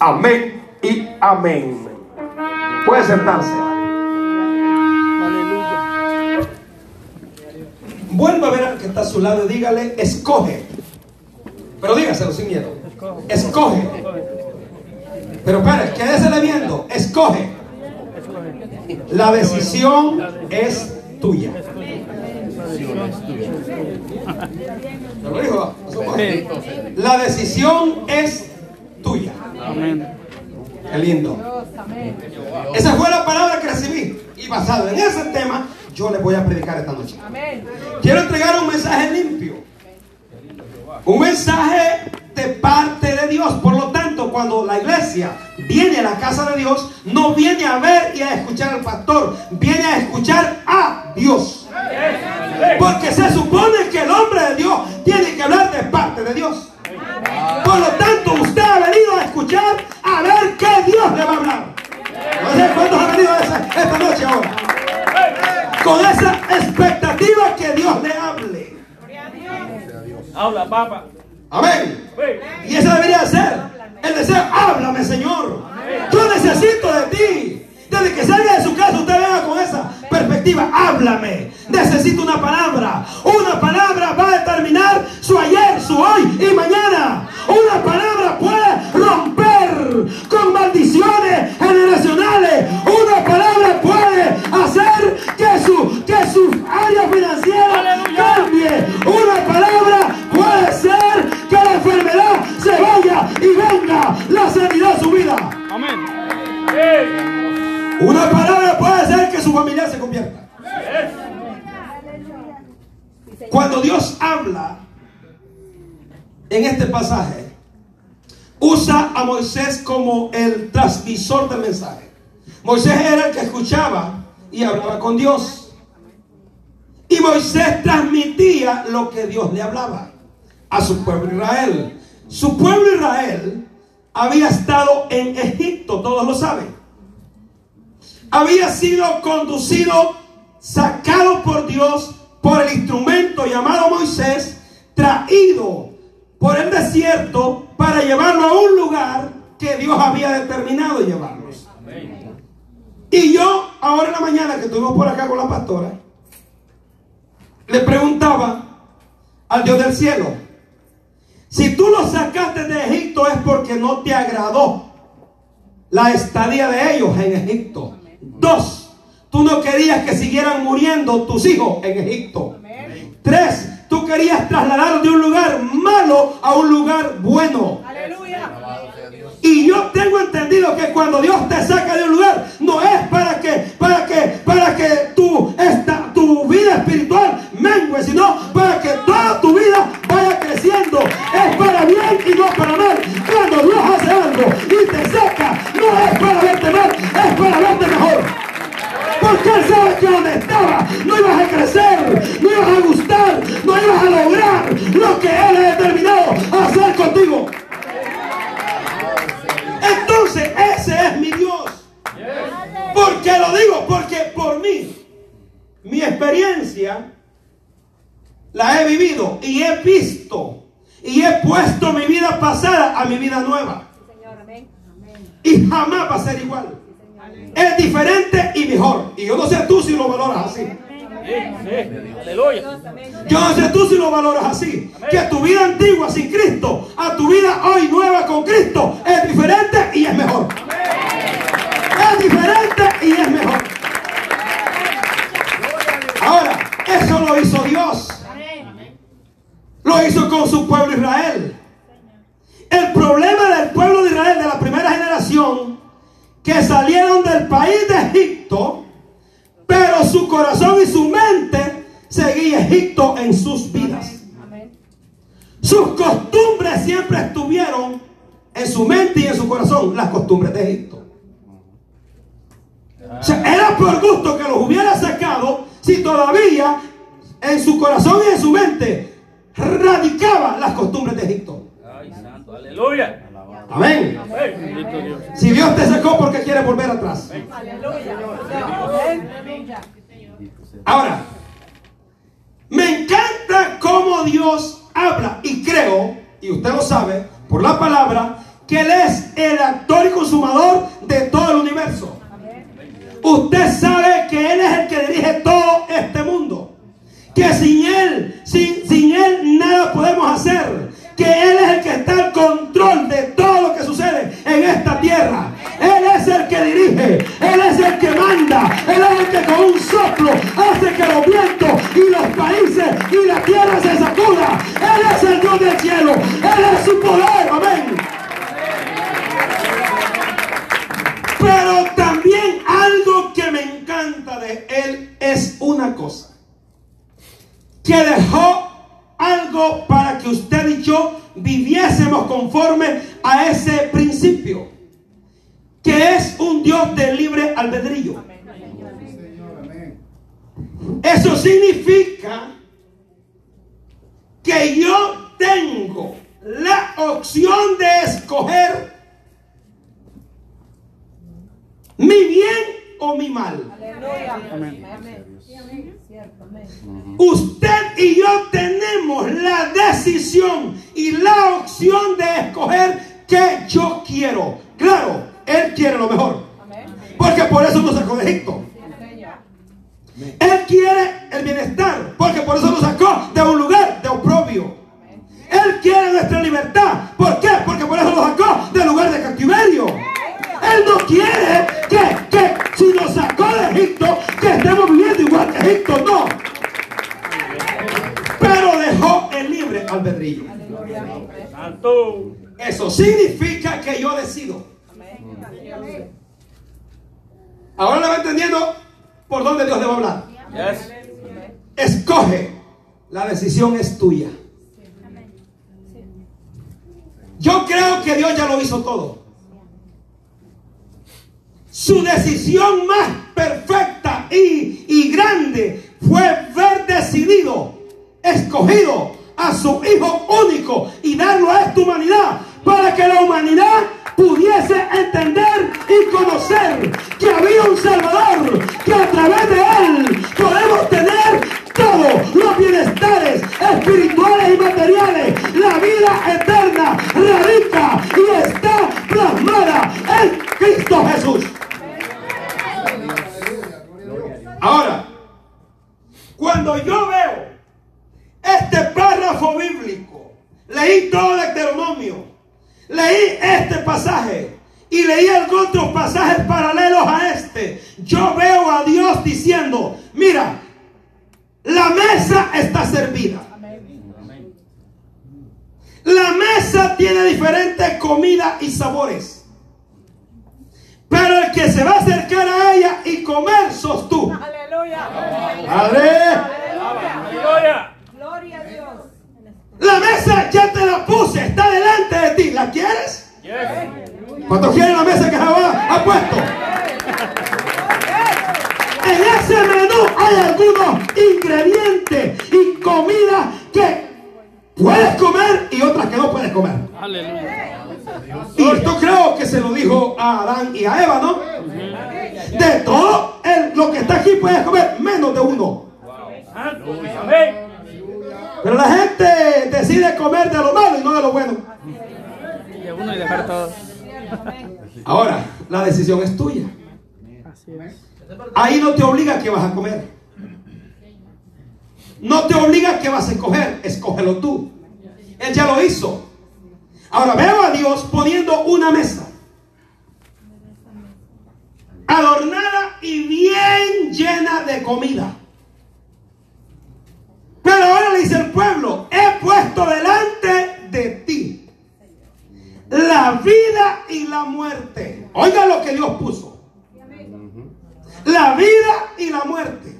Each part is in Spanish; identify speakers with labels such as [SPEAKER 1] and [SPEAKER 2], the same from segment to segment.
[SPEAKER 1] Amén y amén. Puede sentarse.
[SPEAKER 2] Aleluya.
[SPEAKER 1] Vuelva a ver al que está a su lado y dígale, escoge. Pero dígaselo sin miedo. Escoge. Pero espere, quédese viendo. Escoge. La decisión es tuya. La decisión es tuya.
[SPEAKER 2] Amén.
[SPEAKER 1] Qué lindo. Esa fue la palabra que recibí. Y basado en ese tema, yo les voy a predicar esta noche. Quiero entregar un mensaje limpio. Un mensaje de parte de Dios. Por lo tanto, cuando la iglesia viene a la casa de Dios, no viene a ver y a escuchar al pastor, viene a escuchar a Dios. Porque se supone que el hombre de Dios tiene que hablar de parte de Dios. Por lo tanto, usted ha venido a escuchar a ver qué Dios le va a hablar. No sé cuántos han venido esa- esta noche ahora. Con esa expectativa que Dios le hable.
[SPEAKER 2] Habla, papá.
[SPEAKER 1] Amén. Y ese debería ser el deseo. Háblame, Señor. Yo necesito de ti. Desde que salga de su casa, usted venga con esa perspectiva. Háblame. Necesito una palabra. Una palabra va a determinar su ayer, su hoy y mañana. Una palabra puede romper con maldiciones generacionales. Una palabra puede hacer que su, que su área financiera
[SPEAKER 2] Aleluya.
[SPEAKER 1] cambie. Una palabra puede ser que la enfermedad se vaya Una palabra puede ser que su familia se convierta. Cuando Dios habla en este pasaje, usa a Moisés como el transmisor del mensaje. Moisés era el que escuchaba y hablaba con Dios. Y Moisés transmitía lo que Dios le hablaba a su pueblo Israel. Su pueblo Israel había estado en Egipto, todos lo saben. Había sido conducido, sacado por Dios, por el instrumento llamado Moisés, traído por el desierto para llevarlo a un lugar que Dios había determinado llevarlos. Y yo, ahora en la mañana que estuvimos por acá con la pastora, le preguntaba al Dios del cielo, si tú los sacaste de Egipto es porque no te agradó la estadía de ellos en Egipto. Dos, tú no querías que siguieran muriendo tus hijos en Egipto. Tres, tú querías trasladarlos de un lugar malo a un lugar bueno. Y yo tengo entendido que cuando Dios te saca de un lugar, no es para que, para que, para que tu, esta, tu vida espiritual mengue, sino para que toda tu vida vaya creciendo. Es para bien y no para mal. Cuando Dios hace algo y te saca, no es para verte mal, es para verte mejor. Porque Él sabe que donde estaba no ibas a crecer, no ibas a gustar, no ibas a lograr lo que Él ha determinado hacer contigo. La he vivido y he visto y he puesto mi vida pasada a mi vida nueva. Y jamás va a ser igual. Es diferente y mejor. Y yo no sé tú si lo valoras así.
[SPEAKER 2] Sí, sí. Aleluya.
[SPEAKER 1] Yo no sé tú si lo valoras así. Que tu vida antigua sin Cristo a tu vida hoy nueva con Cristo es diferente y es mejor. Es diferente y es mejor. Ahora, eso lo hizo Dios. Lo hizo con su pueblo Israel. El problema del pueblo de Israel de la primera generación que salieron del país de Egipto, pero su corazón y su mente seguía Egipto en sus vidas. Sus costumbres siempre estuvieron en su mente y en su corazón, las costumbres de Egipto. Era por gusto que los hubiera sacado si todavía en su corazón y en su mente radicaba las costumbres de Egipto.
[SPEAKER 2] Ay, santo. Aleluya.
[SPEAKER 1] Amén. Si Dios te sacó porque quiere volver atrás. Ahora, me encanta cómo Dios habla y creo, y usted lo sabe, por la palabra, que Él es el actor y consumador de todo el universo. Usted sabe que Él es el que dirige todo este mundo. Que sin Él, sin, sin Él nada podemos hacer. Que Él es el que está al control de todo lo que sucede en esta tierra. Él es el que dirige, Él es el que manda, Él es el que con un soplo hace que los vientos Eso significa que yo tengo la opción de escoger mi bien o mi mal. Usted y yo tenemos la decisión y la opción de escoger qué yo quiero. Claro, Él quiere lo mejor. Porque por eso nos sacó de Egipto. Él quiere el bienestar. Porque por eso nos sacó de un lugar de oprobio. Él quiere nuestra libertad. ¿Por qué? Porque por eso nos sacó del lugar de cautiverio. Él no quiere que, que si nos sacó de Egipto, que estemos viviendo igual que Egipto. No. Pero dejó el libre albedrío.
[SPEAKER 2] Santo.
[SPEAKER 1] Eso significa que yo decido. Ahora le va entendiendo por dónde Dios debe hablar.
[SPEAKER 2] Yes.
[SPEAKER 1] Escoge. La decisión es tuya. Yo creo que Dios ya lo hizo todo. Su decisión más perfecta y, y grande fue ver decidido, escogido a su Hijo único y darlo a esta humanidad para que la humanidad pudiese entender y conocer que había un Salvador, que a través de Él podemos tener todos los bienestares espirituales y materiales. La vida eterna radica y está plasmada en Cristo Jesús. Ahora, cuando yo veo este párrafo bíblico, leí todo el Deuteronomio, leí este pasaje y leí algunos otros pasajes paralelos a este, yo veo a Dios diciendo, mira, la mesa está servida. La mesa tiene diferentes comidas y sabores. Pero el que se va a acercar a ella y comer sos tú.
[SPEAKER 3] Aleluya.
[SPEAKER 1] Padre,
[SPEAKER 2] Aleluya.
[SPEAKER 3] Gloria a Dios.
[SPEAKER 1] La mesa ya te la puse, está delante de ti. ¿La quieres? ¿Cuántos quieren la mesa que Jehová ha puesto? En ese menú hay algunos ingredientes y comidas que puedes comer y otras que no puedes comer.
[SPEAKER 2] Aleluya.
[SPEAKER 1] Y esto creo que se lo dijo a Adán y a Eva, ¿no? De todo el- lo que está aquí puedes comer menos de uno.
[SPEAKER 2] Santo.
[SPEAKER 1] Pero la gente decide comer de lo malo y no de lo bueno.
[SPEAKER 4] De uno y dejar todo.
[SPEAKER 1] Ahora, la decisión es tuya. Ahí no te obliga que vas a comer. No te obliga que vas a escoger. Escógelo tú. Él ya lo hizo. Ahora veo a Dios poniendo una mesa. Adornada y bien llena de comida. Pero ahora le dice el pueblo, he puesto delante de ti la vida y la muerte. Oiga lo que Dios puso. La vida y la muerte.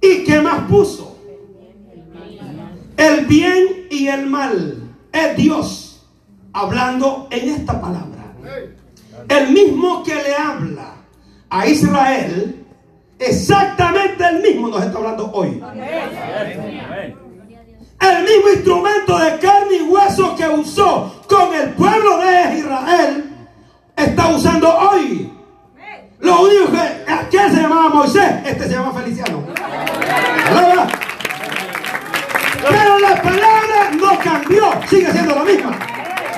[SPEAKER 1] ¿Y qué más puso? El bien y el mal. Es Dios hablando en esta palabra. El mismo que le habla a Israel, exactamente el mismo nos está hablando hoy. El mismo instrumento de carne y hueso que usó con el pueblo de Israel, está usando hoy. Lo único que aquel se llamaba Moisés, este se llama Feliciano. Pero la palabra no cambió, sigue siendo la misma.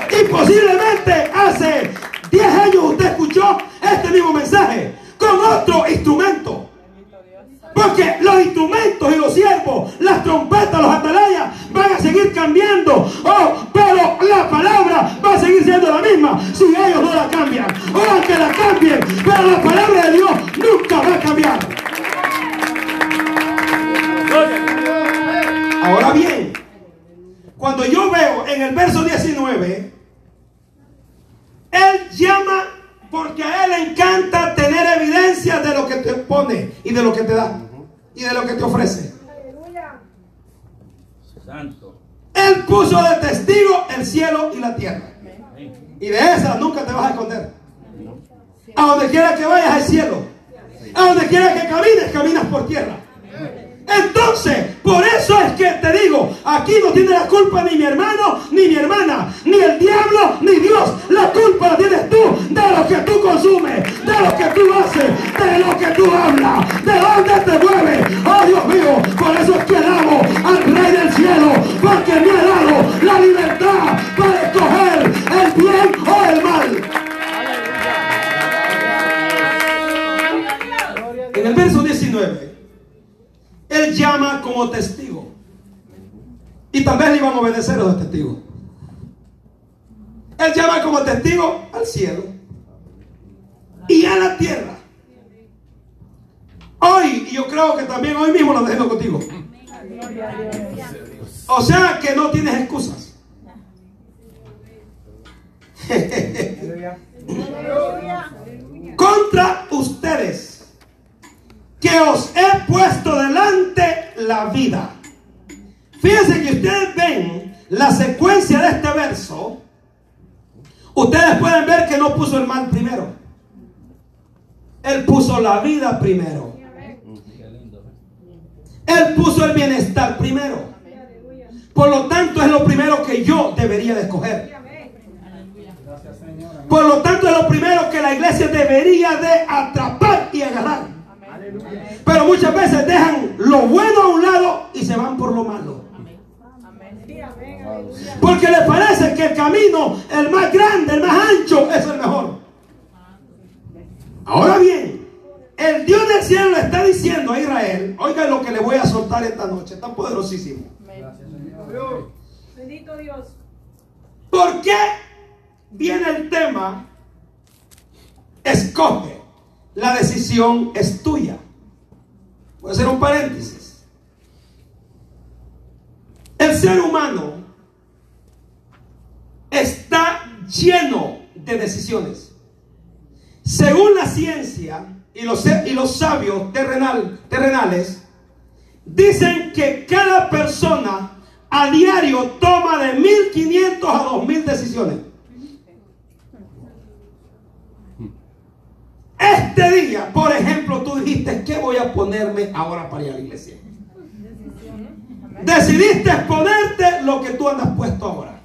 [SPEAKER 1] Y posiblemente hace 10 años usted escuchó este mismo mensaje con otro instrumento. Porque los instrumentos y los siervos, las trompetas, los atalayas van a seguir cambiando. Oh, pero la palabra va a seguir siendo la misma si ellos no la cambian. O aunque la cambien, pero la palabra de Dios nunca va a cambiar. Ahora bien, cuando yo veo en el verso 19, A donde quiera que vayas hay cielo. A donde quiera que camines, caminas por tierra. Entonces, por eso es que te digo, aquí no tiene la culpa ni mi hermano, ni mi hermana, ni el diablo, ni Dios. La culpa la tienes tú de lo que tú consumes, de lo que tú haces, de lo que tú hablas, de dónde te obedecer los testigos. Él llama como testigo al cielo y a la tierra. Hoy, y yo creo que también hoy mismo lo dejemos contigo. O sea que no tienes excusas. Contra ustedes que os he puesto delante la vida. Fíjense que ustedes ven la secuencia de este verso. Ustedes pueden ver que no puso el mal primero. Él puso la vida primero. Él puso el bienestar primero. Por lo tanto, es lo primero que yo debería de escoger. Por lo tanto, es lo primero que la iglesia debería de atrapar y agarrar. Pero muchas veces dejan lo bueno a un lado y se van por lo malo. Porque les parece que el camino, el más grande, el más ancho, es el mejor. Ahora bien, el Dios del cielo le está diciendo a Israel, oiga lo que le voy a soltar esta noche, está poderosísimo.
[SPEAKER 3] Bendito Dios.
[SPEAKER 1] ¿Por qué viene el tema? Escoge. La decisión es tuya. Voy a hacer un paréntesis. El ser humano está lleno de decisiones. Según la ciencia y los, y los sabios terrenal, terrenales, dicen que cada persona a diario toma de 1500 a 2000 decisiones. Este día, por ejemplo, tú dijiste, ¿qué voy a ponerme ahora para ir a la iglesia? Decidiste ponerte lo que tú andas puesto ahora.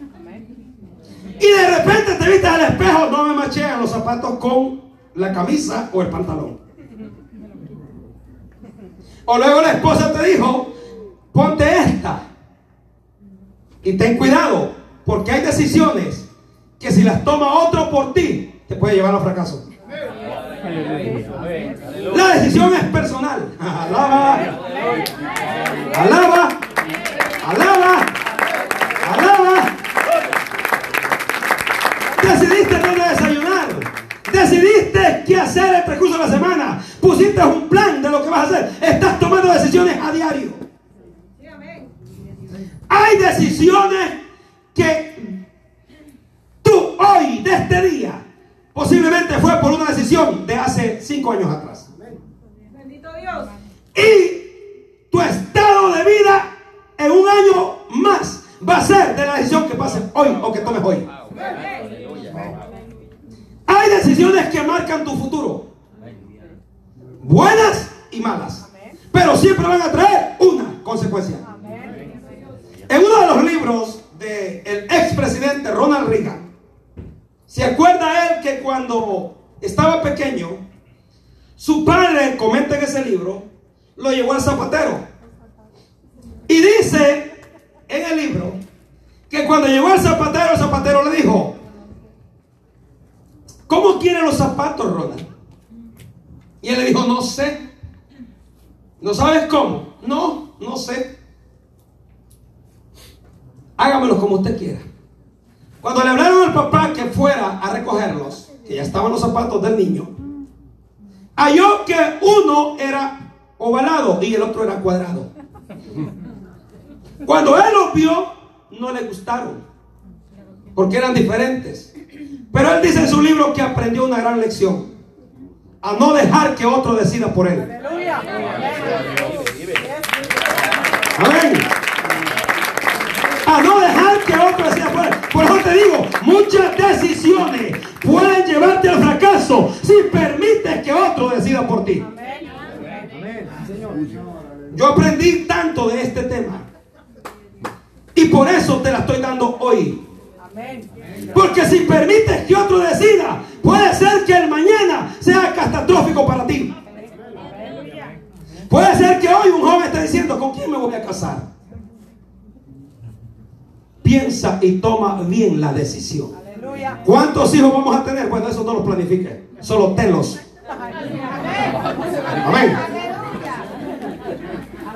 [SPEAKER 1] Y de repente te viste al espejo, no me machean los zapatos con la camisa o el pantalón. O luego la esposa te dijo, ponte esta. Y ten cuidado, porque hay decisiones que si las toma otro por ti, te puede llevar al fracaso. La decisión es personal. Alaba, alaba, Pusiste un plan de lo que vas a hacer. Estás tomando decisiones a diario. Hay decisiones que tú hoy, de este día, posiblemente fue por una decisión de hace cinco años atrás.
[SPEAKER 3] Bendito Dios.
[SPEAKER 1] Y tu estado de vida en un año más va a ser de la decisión que pases hoy o que tomes hoy. Hay decisiones que marcan tu futuro. Buenas y malas. Pero siempre van a traer una consecuencia. En uno de los libros del expresidente Ronald Reagan, ¿se acuerda él que cuando estaba pequeño, su padre, comenta en ese libro, lo llevó al zapatero? Y dice en el libro que cuando llegó al zapatero, el zapatero le dijo, ¿cómo quiere los zapatos, Ronald? Y él le dijo, no sé. ¿No sabes cómo? No, no sé. Hágamelos como usted quiera. Cuando le hablaron al papá que fuera a recogerlos, que ya estaban los zapatos del niño, halló que uno era ovalado y el otro era cuadrado. Cuando él los vio, no le gustaron, porque eran diferentes. Pero él dice en su libro que aprendió una gran lección, a no dejar que otro decida por él. Amén. A no dejar que otro decida por él. Por eso te digo, muchas decisiones pueden llevarte al fracaso si permites que otro decida por ti. Yo aprendí tanto de este tema. Y por eso te la estoy dando hoy. Porque si permites que otro decida, puede ser que el mañana sea catastrófico para ti. Puede ser que hoy un joven esté diciendo, ¿con quién me voy a casar? Piensa y toma bien la decisión. ¿Cuántos hijos vamos a tener? Bueno, eso no lo planifique. Solo tenlos. Amén.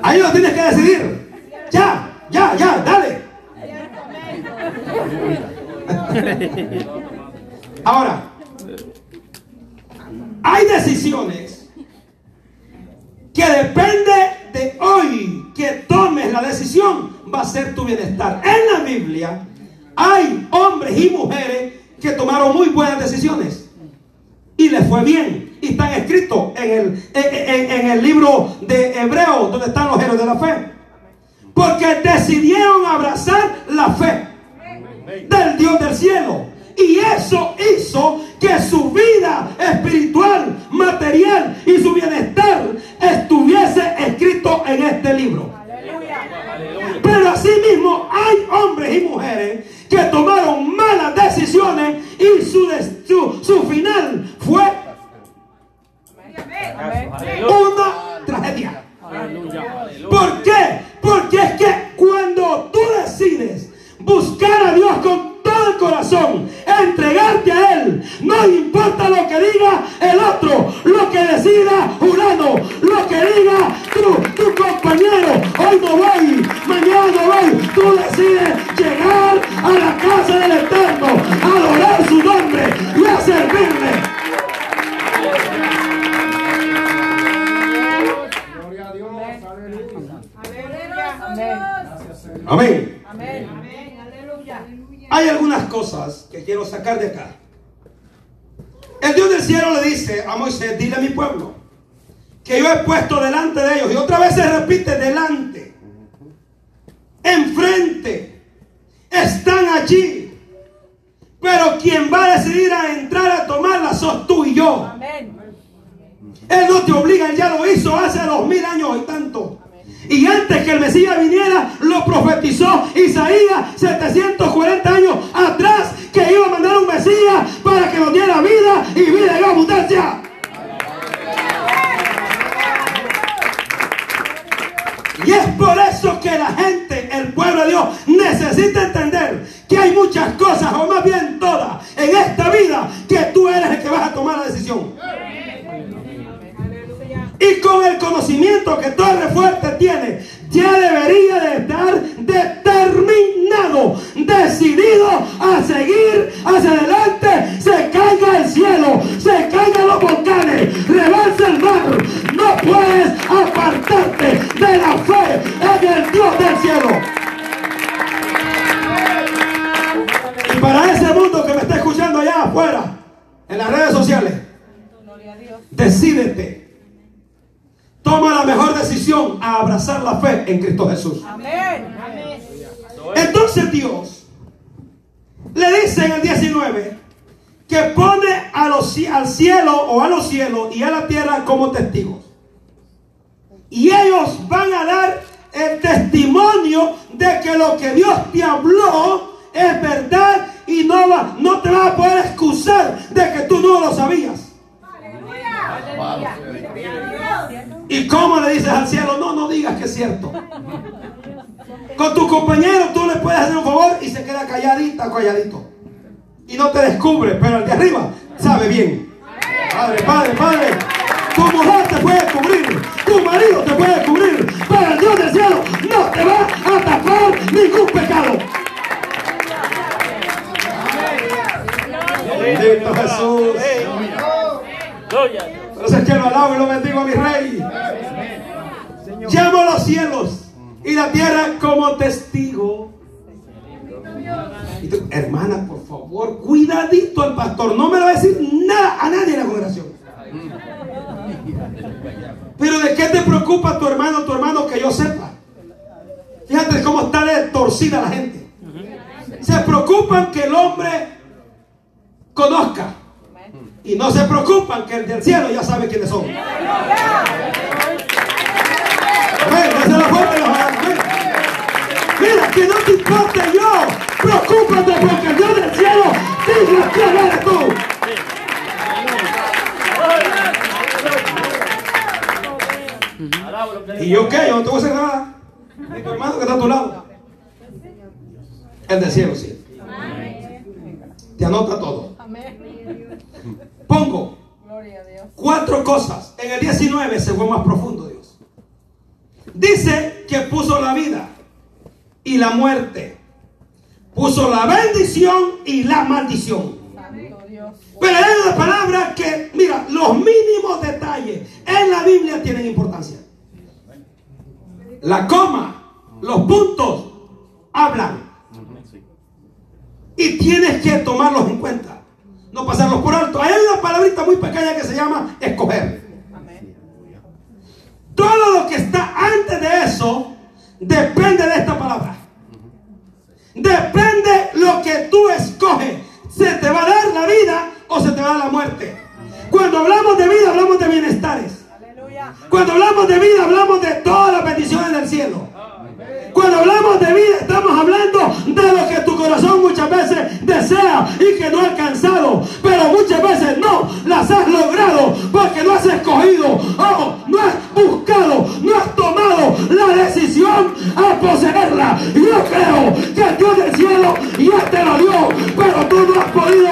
[SPEAKER 1] Ahí lo tienes que decidir. Ya, ya, ya, dale. Ahora, hay decisiones que depende de hoy que tomes la decisión, va a ser tu bienestar. En la Biblia hay hombres y mujeres que tomaron muy buenas decisiones y les fue bien. Y están escritos en el, en, el libro de Hebreos, donde están los héroes de la fe. Porque decidieron abrazar la fe del Dios del cielo. Y eso hizo que su vida espiritual, material y su bienestar estuviese escrito en este libro. Pero asimismo hay hombres y mujeres que tomaron malas decisiones y su, su, su final fue como testigos. Y ellos van a dar el testimonio de que lo que Dios te habló es verdad y no, va, no te va a poder excusar de que tú no lo sabías. ¿Y cómo le dices al cielo? No, no digas que es cierto. Con tu compañero tú le puedes hacer un favor y se queda calladita, calladito. Y no te descubre, pero el de arriba sabe bien. Padre, padre, padre. Tu mujer te puede cubrir, tu marido te puede cubrir, pero el Dios del cielo no te va a tapar ningún pecado. Bendito Jesús. Entonces que lo alabo y lo bendigo a mi rey. Llamo a los cielos y la tierra como testigo. Y tú, hermana, por favor, cuidadito al pastor. No me lo va a decir nada a nadie en la congregación. Pero ¿de qué te preocupa tu hermano, tu hermano, que yo sepa? Fíjate cómo está de torcida la gente. Se preocupan que el hombre conozca. Y no se preocupan que el del cielo ya sabe quiénes son. Mira, que no te importe yo. Preocúpate porque el Dios del cielo diga quién eres tú. ¿Y yo qué? Yo no te voy a hacer nada. Ni tu hermano que está a tu lado. El del cielo, sí. Te anota todo. Pongo cuatro cosas. En el 19 se fue más profundo Dios. Dice que puso la vida y la muerte. Puso la bendición y la maldición. Hay una palabra que, mira, los mínimos detalles en la Biblia tienen importancia. La coma, los puntos, hablan. Y tienes que tomarlos en cuenta. No pasarlos por alto. Hay una palabrita muy pequeña que se llama escoger. Todo lo que está antes de eso depende de esta palabra. Depende lo que tú escoges. Se te va a dar la vida o se te va la muerte. Cuando hablamos de vida, hablamos de bienestares. Cuando hablamos de vida, hablamos de todas las bendiciones del cielo. Cuando hablamos de vida, estamos hablando de lo que tu corazón muchas veces desea y que no ha alcanzado. Pero muchas veces no las has logrado porque no has escogido, o no has buscado, no has tomado la decisión a poseerla. Yo creo que el Dios del cielo ya te lo dio, pero tú no has podido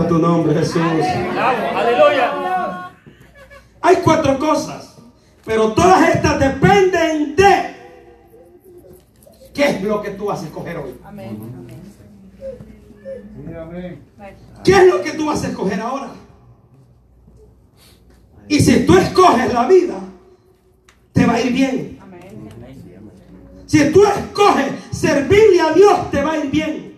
[SPEAKER 1] Bendito tu nombre, Jesús.
[SPEAKER 2] Aleluya.
[SPEAKER 1] Hay cuatro cosas, pero todas estas dependen de qué es lo que tú vas a escoger hoy.
[SPEAKER 3] Amén.
[SPEAKER 1] ¿Qué es lo que tú vas a escoger ahora? Y si tú escoges la vida, te va a ir bien.
[SPEAKER 3] Amén.
[SPEAKER 1] Si tú escoges servirle a Dios, te va a ir bien.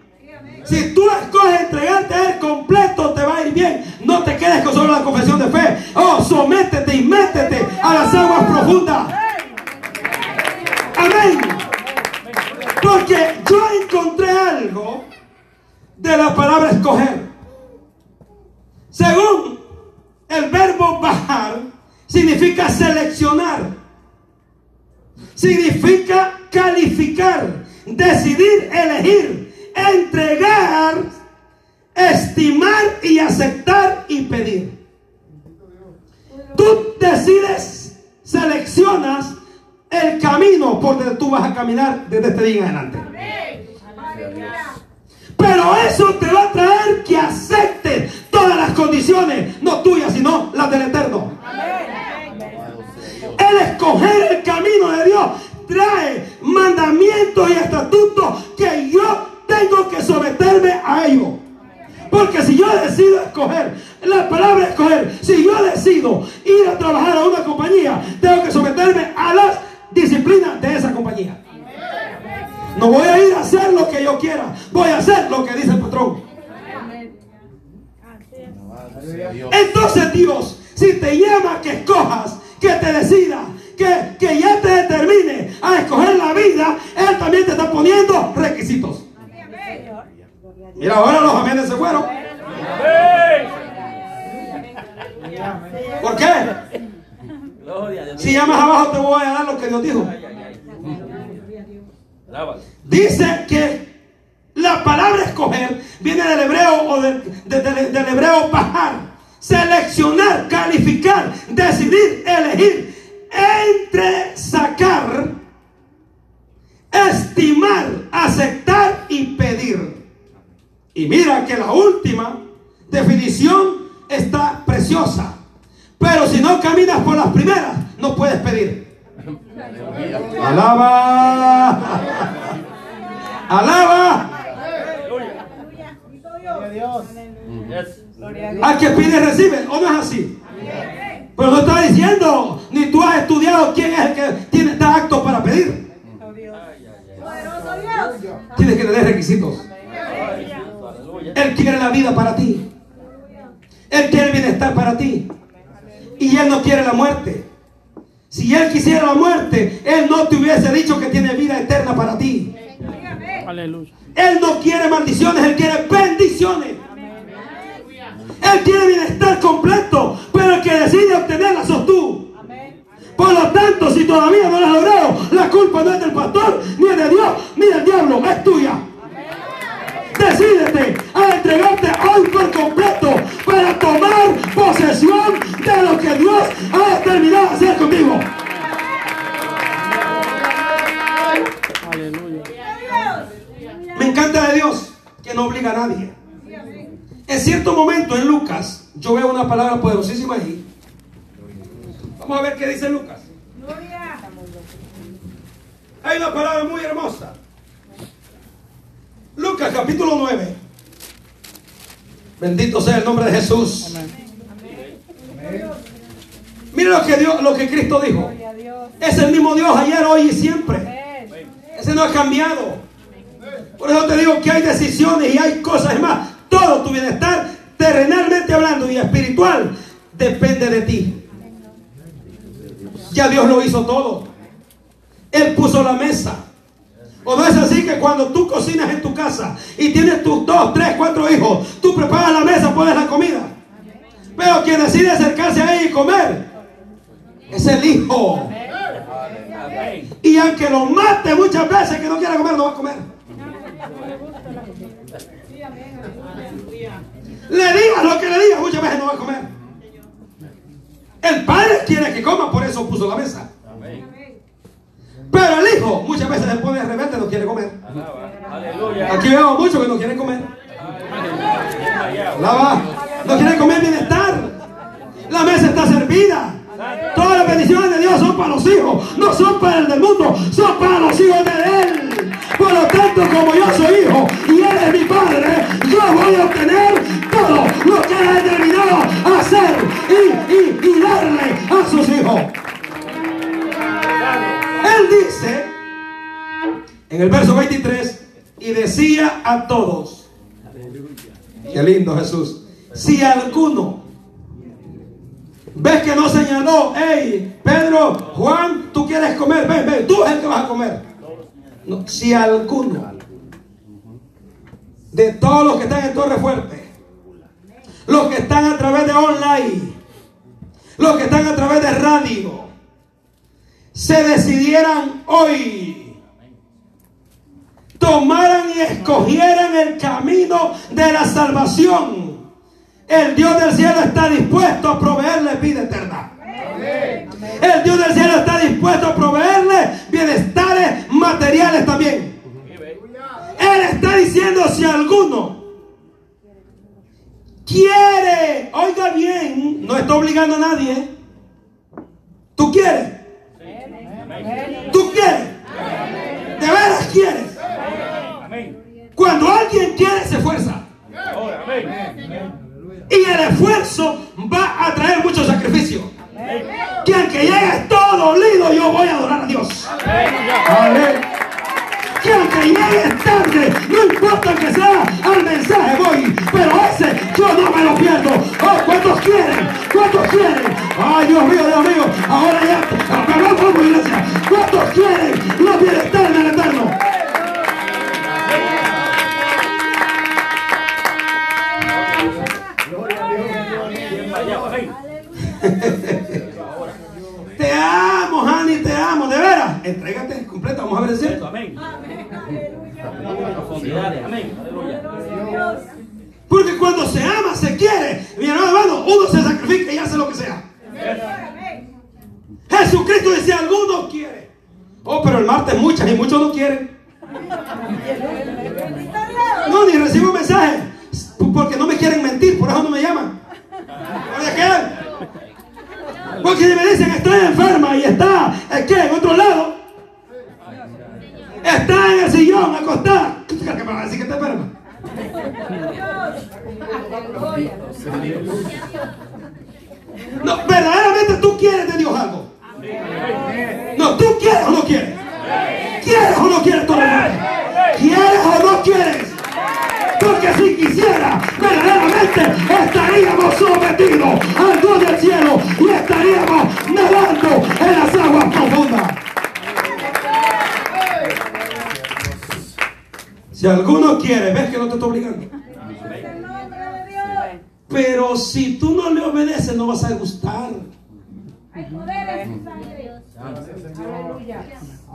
[SPEAKER 1] Si tú escoges entregarte a Él completo, te va a ir bien. No te quedes con solo la confesión de fe. Oh, sométete y métete a las aguas profundas. Amén. Porque yo encontré algo de la palabra escoger. Según el verbo bajar, significa seleccionar. Significa calificar, decidir, elegir, entregar, estimar y aceptar y pedir. Tú decides, seleccionas el camino por donde tú vas a caminar desde este día en adelante. Pero eso te va a traer que aceptes todas las condiciones, no tuyas, sino las del Eterno. El escoger el camino de Dios trae mandamientos y estatutos que yo tengo que someterme a ellos. Porque si yo decido escoger, la palabra escoger, si yo decido ir a trabajar a una compañía, tengo que someterme a las disciplinas de esa compañía. No voy a ir a hacer lo que yo quiera, voy a hacer lo que dice el patrón. Entonces Dios, si te llama que escojas, que te decida, que, que ya te determine a escoger la vida, Él también te está poniendo requisitos. Mira, ahora los amenes se fueron. ¿Por qué? Si llamas abajo te voy a dar lo que Dios dijo. Dice que la palabra escoger viene del hebreo o del, de- de- del hebreo bajar, seleccionar, calificar, decidir, elegir, entre sacar, estimar, aceptar y pedir. Y mira que la última definición está preciosa. Pero si no caminas por las primeras, no puedes pedir. Alaba. Alaba. Al que pide recibe, ¿o no es así? Pero no está diciendo, ni tú has estudiado quién es el que tiene, está apto para pedir. Tienes que tener requisitos. Él quiere la vida para ti. Él quiere el bienestar para ti. Y Él no quiere la muerte. Si Él quisiera la muerte, Él no te hubiese dicho que tiene vida eterna para ti.
[SPEAKER 4] Aleluya.
[SPEAKER 1] Él no quiere maldiciones, Él quiere bendiciones. Él quiere bienestar completo, pero el que decide obtenerla sos tú. Por lo tanto, si todavía no lo has logrado, la culpa no es del pastor, ni es de Dios, ni del diablo, es tuya. Decídete a entregarte hoy por completo para tomar posesión de lo que Dios ha determinado hacer contigo.
[SPEAKER 4] Aleluya.
[SPEAKER 1] Me encanta de Dios que no obliga a nadie. En cierto momento en Lucas, yo veo una palabra poderosísima ahí. Vamos a ver qué dice Lucas. Hay una palabra muy hermosa. Lucas capítulo 9. Bendito sea el nombre de Jesús. Mira lo que Dios, lo que Cristo dijo. Es el mismo Dios ayer, hoy y siempre. Ese no ha cambiado. Por eso te digo que hay decisiones y hay cosas. Es más, todo tu bienestar, terrenalmente hablando y espiritual, depende de ti. Ya Dios lo hizo todo. Él puso la mesa. O no es así que cuando tú cocinas en tu casa y tienes tus dos, tres, cuatro hijos, tú preparas la mesa, pones la comida. Pero quien decide acercarse a ella y comer es el hijo. Y aunque lo mate muchas veces que no quiera comer, no va a comer. Le digas lo que le digas, muchas veces no va a comer. El padre quiere que coma, por eso puso la mesa.
[SPEAKER 2] Amén.
[SPEAKER 1] Pero el hijo muchas veces se pone rebelde, no quiere comer. Aquí veo muchos que no quieren comer. Alaba. No quieren comer bienestar. La mesa está servida. Todas las bendiciones de Dios son para los hijos, no son para el del mundo, son para los hijos de Él. Por lo tanto, como yo soy hijo y Él es mi padre, yo voy a obtener todo lo que Él ha determinado hacer y, y, y darle a sus hijos. Él dice en el verso 23 y decía a todos, qué lindo Jesús, si alguno ves que no señaló, hey, Pedro, Juan, tú quieres comer, ven, ven, tú es el que vas a comer. Si alguno de todos los que están en Torre Fuerte, los que están a través de online, los que están a través de radio, se decidieran hoy, tomaran y escogieran el camino de la salvación, el Dios del cielo está dispuesto a proveerle vida eterna. El Dios del cielo está dispuesto a proveerle bienestares materiales también. Él está diciendo si alguno quiere, oiga bien, no está obligando a nadie. ¿Tú quieres? ¿Tú quieres? ¿De veras quieres? Cuando alguien quiere, se esfuerza. Y el esfuerzo va a traer mucho sacrificio. Que aunque llegues todo dolido, yo voy a adorar a Dios. Amén. Que aunque llegues tarde, no importa que sea al mensaje voy, pero ese yo no me lo pierdo. Oh, ¿cuántos quieren? ¿Cuántos quieren? Ay, Dios mío, Dios mío, ahora ya, ves que no te estoy obligando. Pero si tú no le obedeces, no vas a gustar.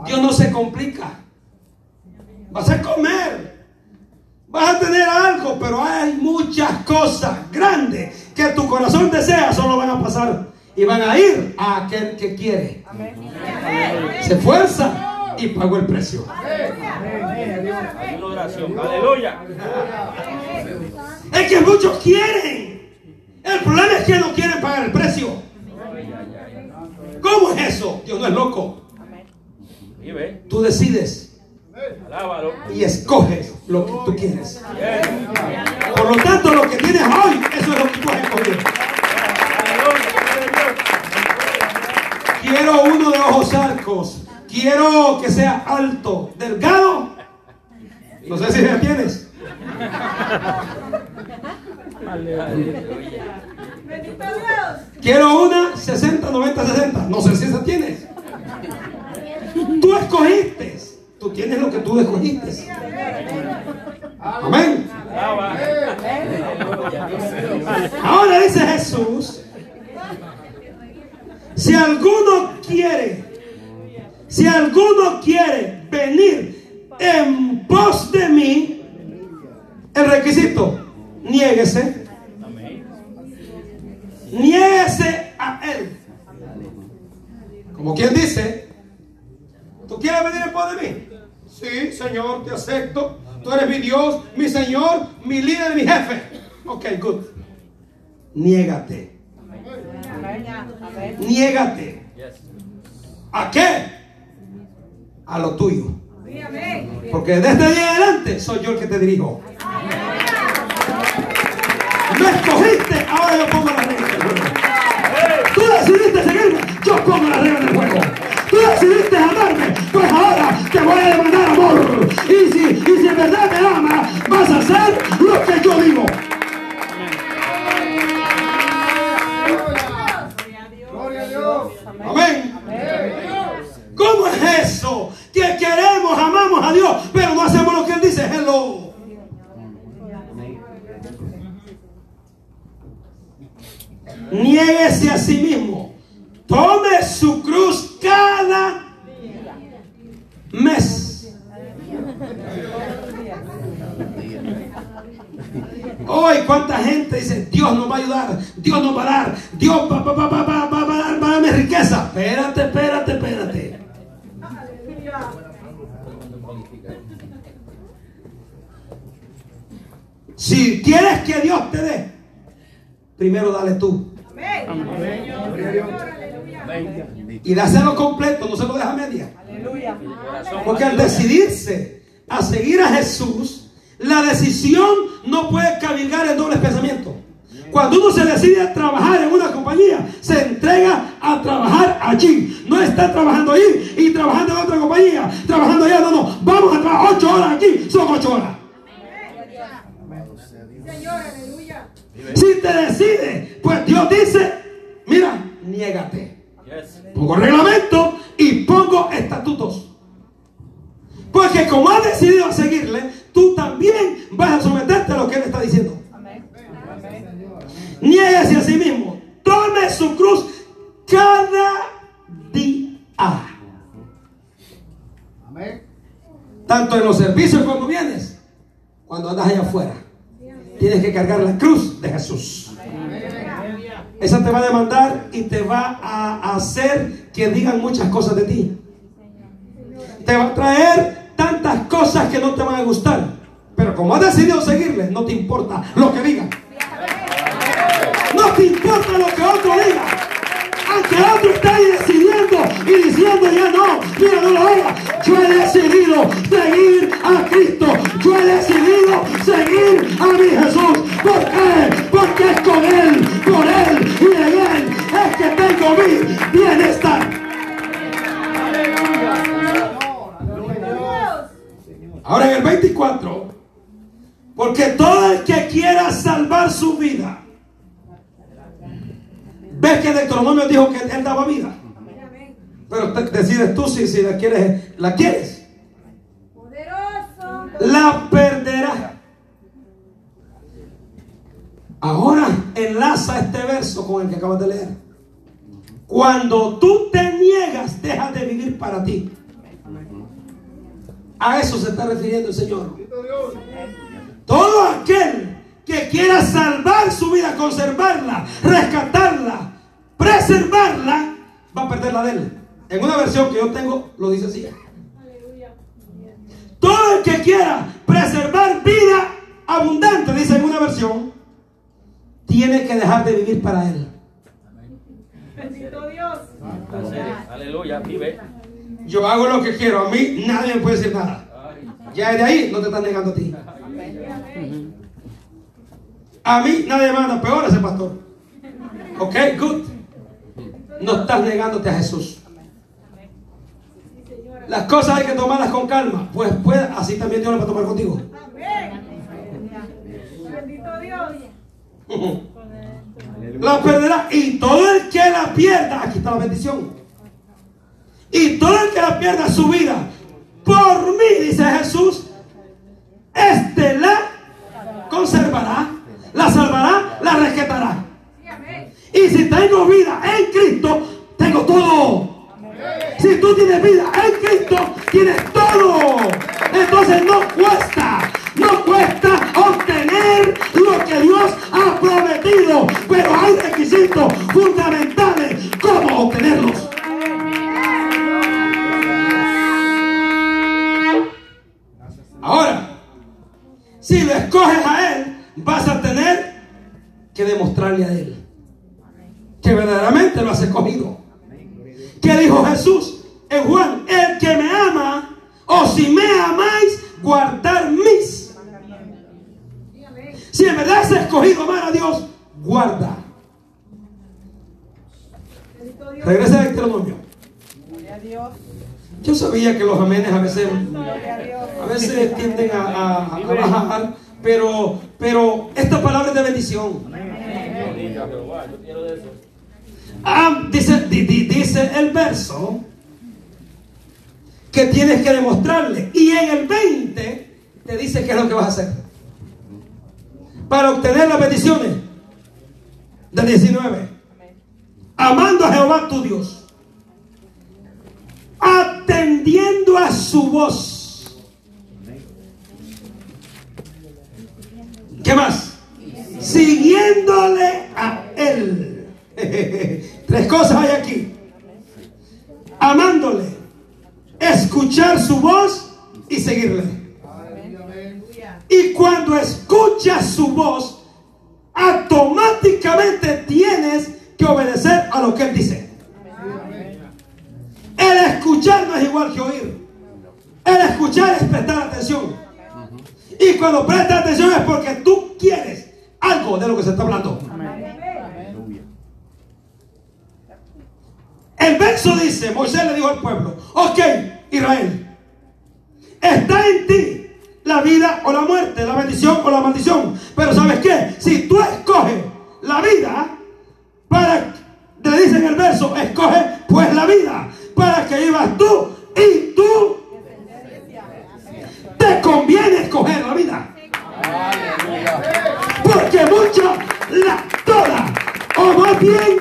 [SPEAKER 1] Dios no se complica. Vas a comer. Vas a tener algo, pero hay muchas cosas grandes que tu corazón desea, solo van a pasar y van a ir a aquel que quiere. Se esfuerza y pagó el precio.
[SPEAKER 2] Una oración. Aleluya.
[SPEAKER 1] Es que muchos quieren. El problema es que no quieren pagar el precio. ¿Cómo es eso? Dios no es loco. Tú decides y escoges lo que tú quieres. Por lo tanto, lo que tienes hoy, eso es lo que tú has escogido. Quiero uno de ojos arcos. Quiero que sea alto, delgado. No sé si ya tienes.
[SPEAKER 3] Bendito Dios.
[SPEAKER 1] Quiero una 60, 90, 60. No sé si esa tienes. Tú escogiste. Tú tienes lo que tú escogiste. Amén. Ahora dice Jesús, si alguno quiere, si alguno quiere venir en pos de mí, el requisito, niéguese, niéguese a él. Como quien dice, ¿tú quieres venir en pos de mí? Sí, Señor, te acepto. Tú eres mi Dios, mi Señor, mi líder, mi jefe. Ok, good. Niégate. Niégate. ¿A qué? A lo tuyo.
[SPEAKER 3] Amén.
[SPEAKER 1] Porque desde en adelante soy yo el que te dirijo. Me escogiste, ahora yo pongo las reglas del juego. Tú decidiste seguirme, yo pongo las reglas del juego. Tú decidiste amarme, pues ahora te voy a demandar amor. Y si, y si en verdad me amas, vas a hacer lo que yo digo.
[SPEAKER 5] Gloria a Dios.
[SPEAKER 1] Amén. ¿Cómo es eso? Que queremos, amamos a Dios, pero no hacemos lo que Él dice. Hello. Niéguese a sí mismo. Tome su cruz cada mes. Hoy, ¿cuánta gente dice, Dios nos va a ayudar, Dios nos va a dar, Dios va, va, va, va, va, va, va a darme riqueza? Espérate, espérate, espérate. Si quieres que Dios te dé, primero dale tú.
[SPEAKER 3] Amén.
[SPEAKER 5] Gloria a Dios.
[SPEAKER 3] Aleluya.
[SPEAKER 1] Y dáselo completo, no se lo deja media.
[SPEAKER 2] Corazón.
[SPEAKER 1] Porque al decidirse a seguir a Jesús, la decisión no puede cabilgar en dobles pensamientos. Cuando uno se decide a trabajar en una compañía, se entrega a trabajar allí. No está trabajando ahí y trabajando en otra compañía, trabajando allá. No, no. Vamos a trabajar
[SPEAKER 3] Señor, aleluya.
[SPEAKER 1] Si te decides, pues Dios dice, mira, niégate.
[SPEAKER 2] Yes.
[SPEAKER 1] Pongo reglamento y pongo estatutos. Porque como has decidido seguirle, tú también vas a someterte a lo que él está diciendo. Niégase a sí mismo. Tome su cruz cada día. Tanto en los servicios cuando vienes, cuando andas allá afuera. Tienes que cargar la cruz de Jesús. Esa te va a demandar y te va a hacer que digan muchas cosas de ti. Te va a traer tantas cosas que no te van a gustar. Pero como has decidido seguirle, no te importa lo que digan. No te importa lo que otro diga. Aunque otro esté decidiendo y diciendo ya no, mira, no lo haga. Yo he decidido seguir a Cristo. Yo he decidido seguir a mi Jesús. ¿Por qué? Porque es con Él, por Él y en Él es que tengo mi bienestar. Ahora en el 24, porque todo el que quiera salvar su vida, ves que Deuteronomio dijo que él daba vida, pero te- decides tú si, si la quieres, la quieres,
[SPEAKER 3] Poderoso.
[SPEAKER 1] la perderás. Ahora enlaza este verso con el que acabas de leer. Cuando tú te niegas, dejas de vivir para ti. A eso se está refiriendo el Señor. Todo aquel que quiera salvar su vida, conservarla, rescatarla, preservarla, va a perder la de él. En una versión que yo tengo, lo dice así.
[SPEAKER 3] Aleluya.
[SPEAKER 1] Todo el que quiera preservar vida abundante, dice en una versión, tiene que dejar de vivir para él.
[SPEAKER 3] Bendito Dios.
[SPEAKER 2] Aleluya, vive.
[SPEAKER 1] Yo hago lo que quiero, a mí nadie me puede decir nada. Ya de ahí no te están negando a ti. A mí nadie me manda, peor ese pastor. Ok, good. No estás negándote a Jesús. Las cosas hay que tomarlas con calma. Pues, pues así también Dios lo va a tomar contigo.
[SPEAKER 3] Bendito Dios.
[SPEAKER 1] La perderá. Y todo el que la pierda, aquí está la bendición. Y todo el que la pierda su vida, por mí, dice Jesús, este la conservará, la salvará, la rescatará. Y si tengo vida en Cristo, tengo todo. Si tú tienes vida en Cristo, tienes todo. Entonces no cuesta, no cuesta obtener lo que Dios ha prometido. Pero hay requisitos fundamentales cómo obtenerlos. Ahora, si lo escoges a Él, vas a tener que demostrarle a Él que verdaderamente lo has escogido. ¿Qué dijo Jesús en Juan? El que me ama, o si me amáis, guardar mis. Si en verdad has escogido amar a Dios, guarda. Regresa a Deuteronomio. Yo sabía que los amenes a veces, a veces tienden a, a- a bajar, pero, pero esta palabra es de bendición. Ah, dice, di- di- dice el verso que tienes que demostrarle. Y en el 20 te dice qué es lo que vas a hacer. Para obtener las bendiciones del 19. Amando a Jehová tu Dios. Atendiendo a su voz. ¿Qué más? Siguiéndole a Él. Tres cosas hay aquí. Amándole, escuchar su voz y seguirle. Y cuando escuchas su voz, automáticamente tienes que obedecer a lo que Él dice. El escuchar no es igual que oír. El escuchar es prestar atención. Y cuando prestas atención es porque tú quieres algo de lo que se está hablando. El verso dice, Moisés le dijo al pueblo, ok, Israel, está en ti la vida o la muerte, la bendición o la maldición. Pero ¿sabes qué? Si tú escoges la vida, para, le dice en el verso, escoge pues la vida, para que vivas tú y tú te conviene escoger la vida. Porque mucho, la, toda, o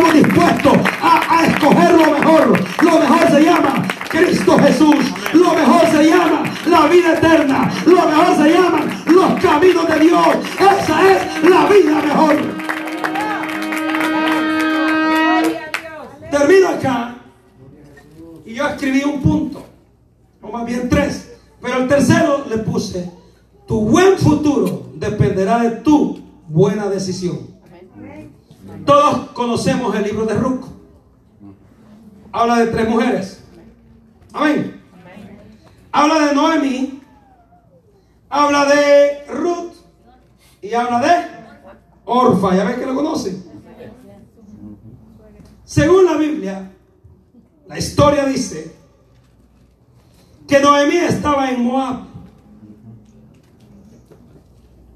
[SPEAKER 1] estamos dispuestos a, escoger lo mejor? Lo mejor se llama Cristo Jesús. Lo mejor se llama la vida eterna. Lo mejor se llaman los caminos de Dios. Esa es la vida mejor. Termino acá. Y yo escribí un punto. O más bien tres. Pero el tercero le puse. Tu buen futuro dependerá de tu buena decisión. Todos conocemos el libro de Ruth. Habla de tres mujeres. Amén. Habla de Noemi. Habla de Ruth. Y habla de Orfa. Ya ven que lo conocen. Según la Biblia, la historia dice que Noemí estaba en Moab.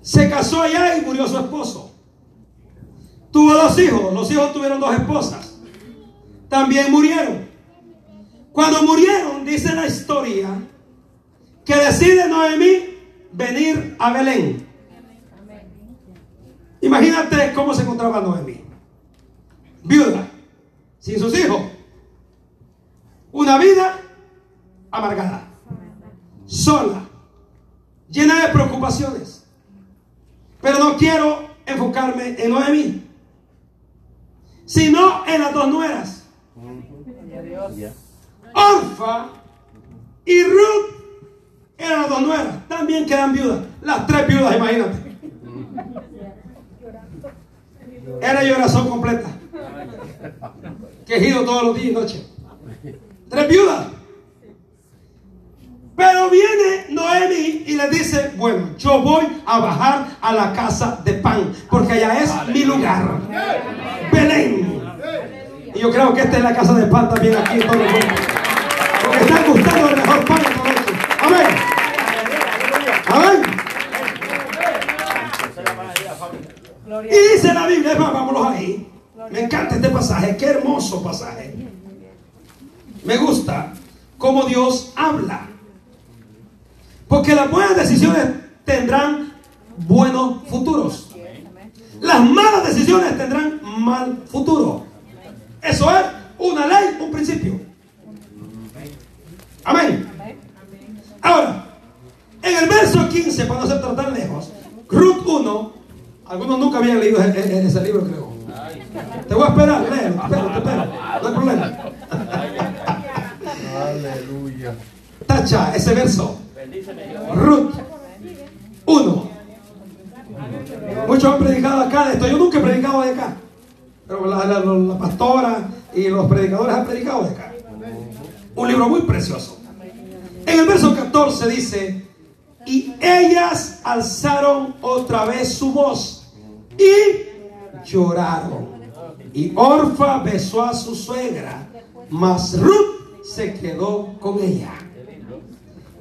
[SPEAKER 1] Se casó allá y murió su esposo. Tuvo dos hijos. Los hijos tuvieron dos esposas. También murieron. Cuando murieron, dice la historia, que decide Noemí venir a Belén. Imagínate cómo se encontraba Noemí. Viuda, sin sus hijos. Una vida amargada, sola, llena de preocupaciones. Pero no quiero enfocarme en Noemí, sino en las dos nueras. Orfa y Ruth eran las dos nueras. También quedan viudas. Las tres viudas, imagínate. Era llorazón completa. Quejido todos los días y noche. Tres viudas. Pero viene Noemi y le dice, bueno, yo voy a bajar a la casa de pan, porque allá es mi lugar. Y yo creo que esta es la casa de pan también aquí en todo el mundo. Porque están gustando el mejor pan de todo esto. Amén. Amén. Y dice la Biblia, vámonos ahí. Me encanta este pasaje, qué hermoso pasaje. Me gusta cómo Dios habla. Porque las buenas decisiones tendrán buenos futuros. Las malas decisiones tendrán mal futuro. Eso es una ley, un principio. Amén. Ahora, en el verso 15, para no ser tan lejos, Ruth 1, algunos nunca habían leído ese libro, creo. Te voy a esperar, léelo, te espero, te espero, no hay problema.
[SPEAKER 5] Aleluya.
[SPEAKER 1] Tacha ese verso. Ruth 1. Muchos han predicado acá de esto. Yo nunca he predicado de acá. Pero la, la- la pastora y los predicadores han predicado de acá. Un libro muy precioso. En el verso 14 dice, y ellas alzaron otra vez su voz y lloraron. Y Orfa besó a su suegra, mas Ruth se quedó con ella.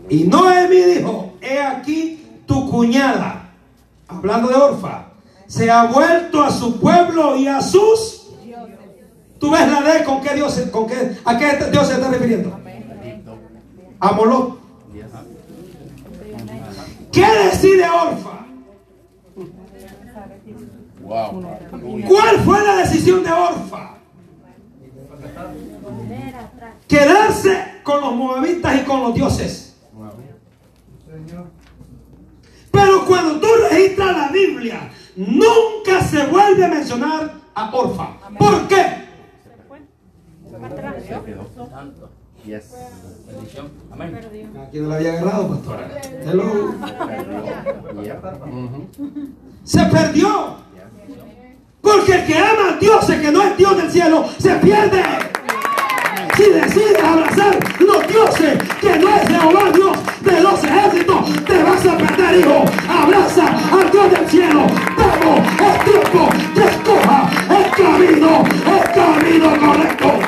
[SPEAKER 1] Y Noemi dijo, he aquí tu cuñada, hablando de Orfa, se ha vuelto a su pueblo y a sus... Tú ves la de con qué Dios, se- con qué, a qué Dios se está refiriendo. A Moloch. ¿Qué decide Orfa? ¿Cuál fue la decisión de Orfa? Quedarse con los moabitas y con los dioses. Pero cuando tú registras la Biblia, nunca se vuelve a mencionar a Orfa. ¿Por qué?
[SPEAKER 2] Santo.
[SPEAKER 5] Yes.
[SPEAKER 2] Bendición. Amén.
[SPEAKER 1] Aquí no la había agarrado, pastora. Hello. Se perdió. Porque el que ama a Dios, el que no es Dios del cielo, se pierde. Si decides abrazar los dioses, que no es Jehová Dios de los ejércitos, te vas a perder, hijo. Abraza al Dios del cielo. Vamos, es tiempo que escoja el camino, el camino correcto.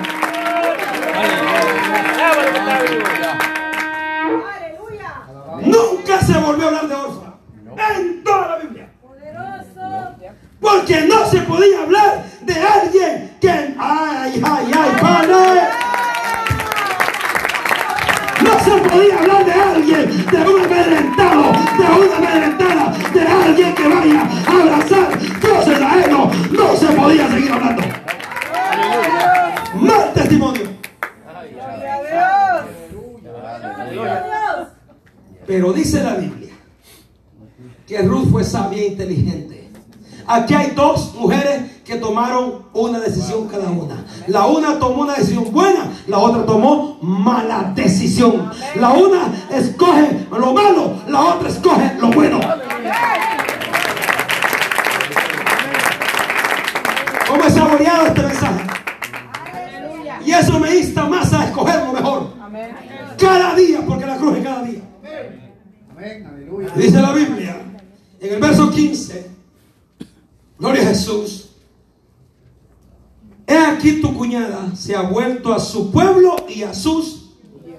[SPEAKER 1] Nunca se volvió a hablar de Orfa. En toda la Biblia. Porque no se podía hablar de alguien que. ¡Ay, ay, ay, padre! No se podía hablar de alguien, de un amedrentado, de una amedrentada, de alguien que vaya a abrazar dioses ajenos. No se podía seguir hablando. Mal testimonio. Pero dice la Biblia que Ruth fue sabia e inteligente. Aquí hay dos mujeres que tomaron una decisión cada una. La una tomó una decisión buena, la otra tomó mala decisión. La una escoge lo malo, la otra escoge lo bueno. ¿Cómo he saboreado este mensaje? Y eso me insta más a escoger lo mejor. Cada día, porque la cruz es cada día. Dice la Biblia en el verso 15, Gloria a Jesús. He aquí tu cuñada se ha vuelto a su pueblo y a sus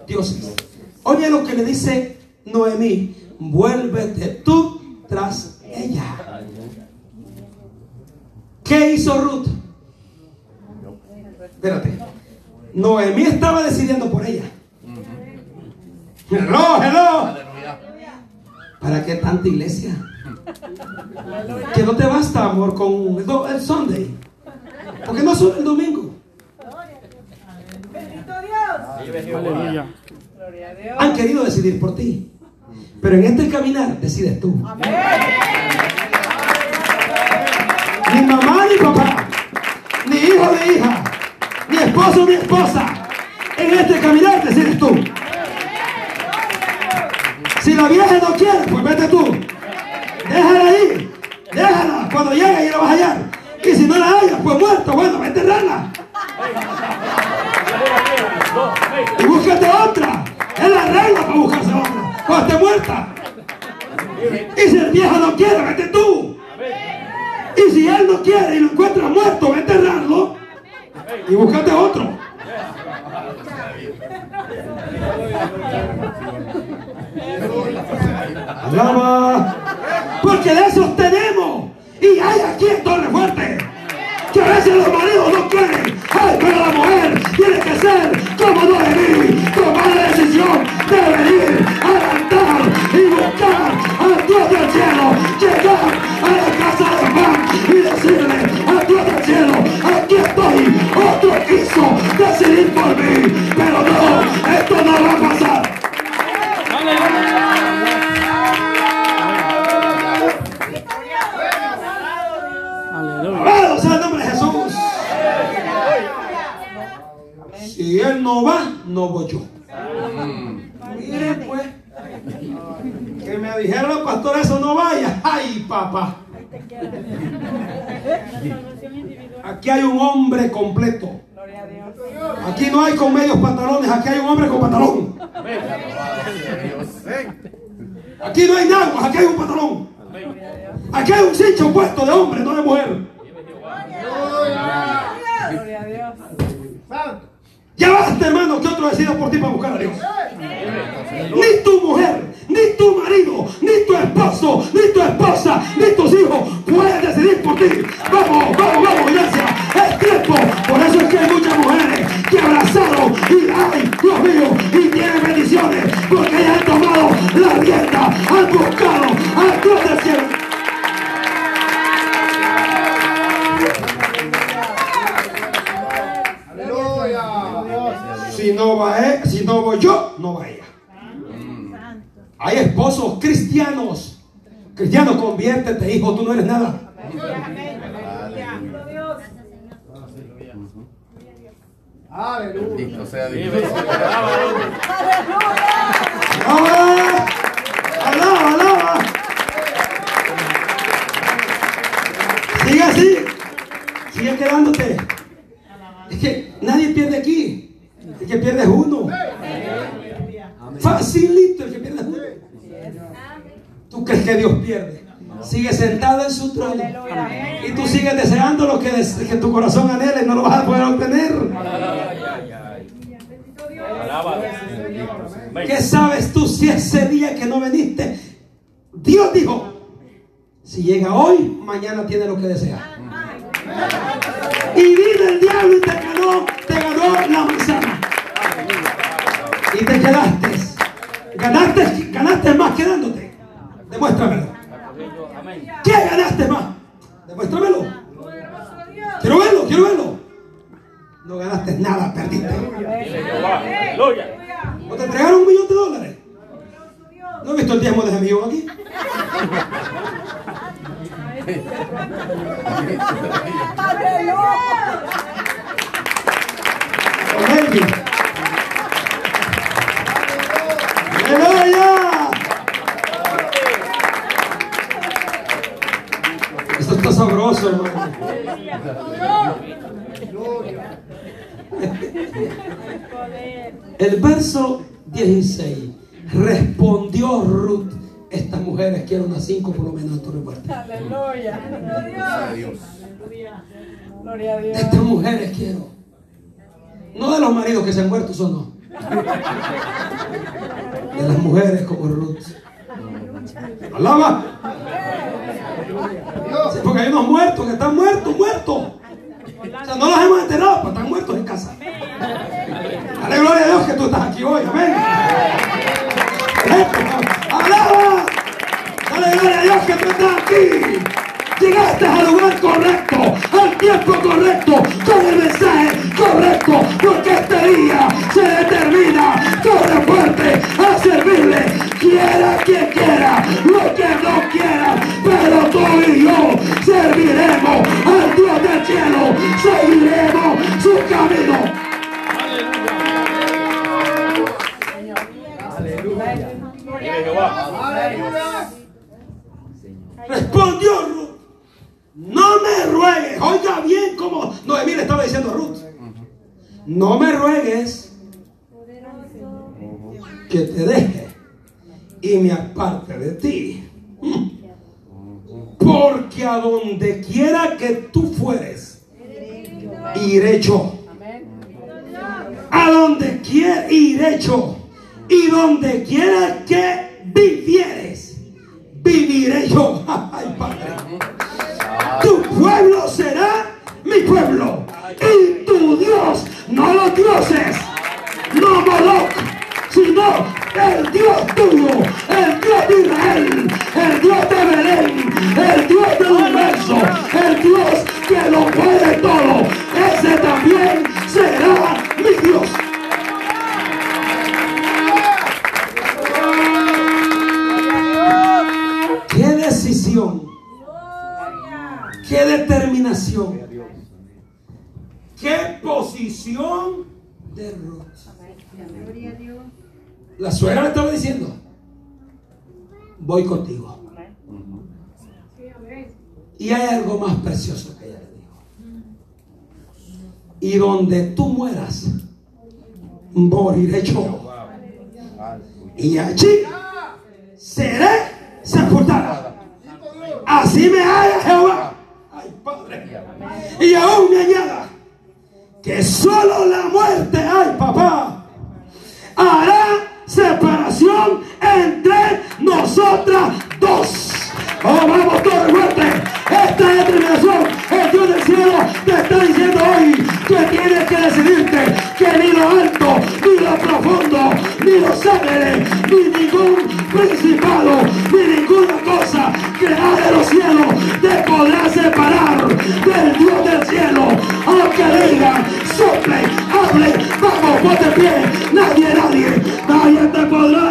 [SPEAKER 1] dioses. Oye lo que le dice Noemí, vuélvete tú tras ella. ¿Qué hizo Ruth? Espérate. Noemí estaba decidiendo por ella. Hello, hello. ¿Para qué tanta iglesia? Que no te basta, amor, con el, Sunday. Porque no solo el domingo.
[SPEAKER 3] Bendito Dios.
[SPEAKER 1] Han querido decidir por ti. Pero en este caminar decides tú.
[SPEAKER 3] Amén.
[SPEAKER 1] Ni mamá ni papá. Ni hijo ni hija. Ni esposo ni esposa. En este caminar decides tú. Si la vieja no quiere, pues vete tú. Déjala ahí. Déjala. Cuando llegue y la vas a hallar. Y si no la hallas, pues muerta. Bueno, vete a enterrarla. Y búscate otra. Es la regla para buscarse otra. Cuando esté muerta. Y si el viejo no quiere, vete tú. Y si él no quiere y lo encuentra muerto, ve a enterrarlo. Y búscate otro. Si no va si no voy yo, no va ella. Hay esposos cristianos. Cristiano, conviértete, hijo, tú no eres nada.
[SPEAKER 5] Aleluya.
[SPEAKER 6] Bendito sea Dios.
[SPEAKER 1] Aleluya. Quedándote. Es que nadie pierde aquí. El que pierde es uno. Facilito el que pierde es uno. ¿Tú crees que Dios pierde? Sigue sentado en su trono. Y tú sigues deseando lo que, que tu corazón anhela y no lo vas a poder obtener. ¿Qué sabes tú si ese día que no viniste, Dios dijo, si llega hoy, mañana tiene lo que desea? Y vino el diablo y te ganó, te ganó la manzana. Y te quedaste. Ganaste, ganaste más quedándote. Demuéstramelo. ¿Qué ganaste más? Demuéstramelo. Quiero verlo, quiero verlo. No ganaste nada, perdiste. ¿O te entregaron un millón de dólares? ¿No he visto el diezmo de millón aquí? Melvin. ¡Aleluya! Esto está sabroso, hermano. El verso 16. Respondió Ruth. Mujeres quiero unas cinco por lo menos en tu reparto.
[SPEAKER 3] Aleluya.
[SPEAKER 6] Sea Dios.
[SPEAKER 3] Gloria a Dios.
[SPEAKER 1] Estas mujeres quiero. No de los maridos que se han muerto, eso no. De las mujeres como Ruth. Alaba. Sí, porque hay unos muertos que están muertos, muertos. O sea, no los hemos enterrado, pero están muertos en casa. Dale gloria a Dios que tú estás aquí hoy. Amén. Alaba. Dale gloria a Dios que tú estás aquí. Llegaste al lugar correcto, al tiempo correcto, con el mensaje correcto, porque este día se determina, corre fuerte a servirle, quiera quien quiera, lo que no quiera, pero tú y yo serviremos al Dios del cielo, seguiremos su camino.
[SPEAKER 2] Vive Jehová.
[SPEAKER 5] Aleluya.
[SPEAKER 1] Respondió Ruth, no me ruegues, oiga bien como Noemí le estaba diciendo a Ruth, no me ruegues que te deje y me aparte de ti. Porque a donde quiera que tú fueres, iré yo. A donde quiera iré yo. Y donde quiera que vivieres,